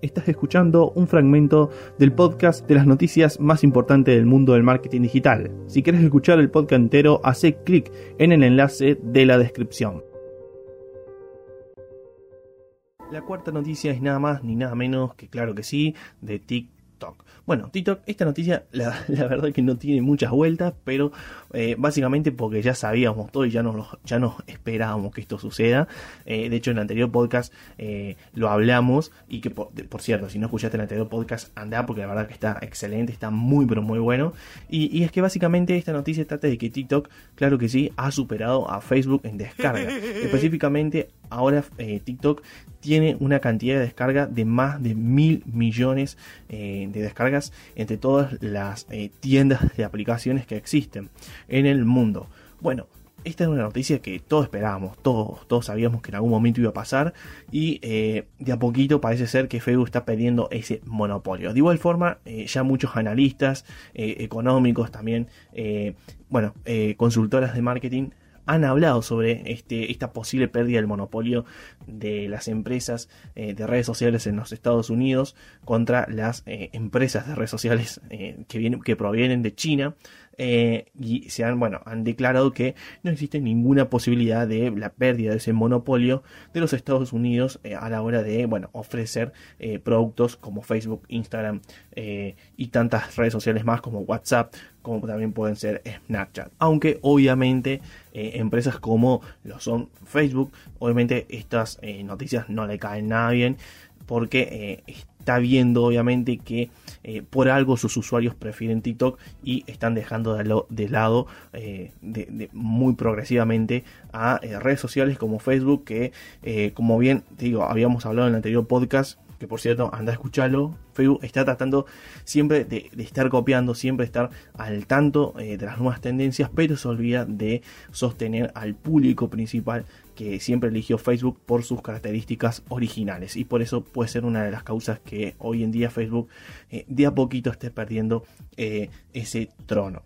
Estás escuchando un fragmento del podcast de las noticias más importantes del mundo del marketing digital. Si quieres escuchar el podcast entero, hace clic en el enlace de la descripción. La cuarta noticia es nada más ni nada menos que, claro que sí, de TikTok bueno, TikTok, esta noticia la, verdad que no tiene muchas vueltas, pero eh, básicamente porque ya sabíamos todo y ya nos, ya nos esperábamos que esto suceda. Eh, de hecho, en el anterior podcast eh, lo hablamos y que, por, cierto, si no escuchaste el anterior podcast, anda porque la verdad que está excelente, está muy, pero muy bueno. Y, es que básicamente esta noticia trata de que TikTok, claro que sí, ha superado a Facebook en descarga. Específicamente, ahora TikTok tiene una cantidad de descarga de más de mil millones de descargas entre todas las eh, tiendas de aplicaciones que existen en el mundo. Bueno, esta es una noticia que todos esperábamos, todos, todos sabíamos que en algún momento iba a pasar y eh, de a poquito parece ser que Facebook está perdiendo ese monopolio. De igual forma, eh, ya muchos analistas económicos también, bueno, consultoras de marketing han hablado sobre este, esta posible pérdida del monopolio de las empresas eh, de redes sociales en los Estados Unidos contra las eh, empresas de redes sociales eh, que, vienen, que provienen de China y se han, bueno, han declarado que no existe ninguna posibilidad de la pérdida de ese monopolio de los Estados Unidos a la hora de, bueno, ofrecer productos como Facebook, Instagram y tantas redes sociales más como WhatsApp, como también pueden ser Snapchat. Aunque obviamente eh, empresas como lo son Facebook, obviamente estas eh, noticias no le caen nada bien porque eh, está viendo obviamente que por algo sus usuarios prefieren TikTok y están dejando de, lado de, muy progresivamente a redes sociales como Facebook que como bien digo habíamos hablado en el anterior podcast que por cierto, anda a escucharlo. Facebook está tratando siempre de, estar copiando, siempre estar al tanto eh, de las nuevas tendencias, pero se olvida de sostener al público principal que siempre eligió Facebook por sus características originales. Y por eso puede ser una de las causas que hoy en día Facebook eh, de a poquito esté perdiendo eh, ese trono.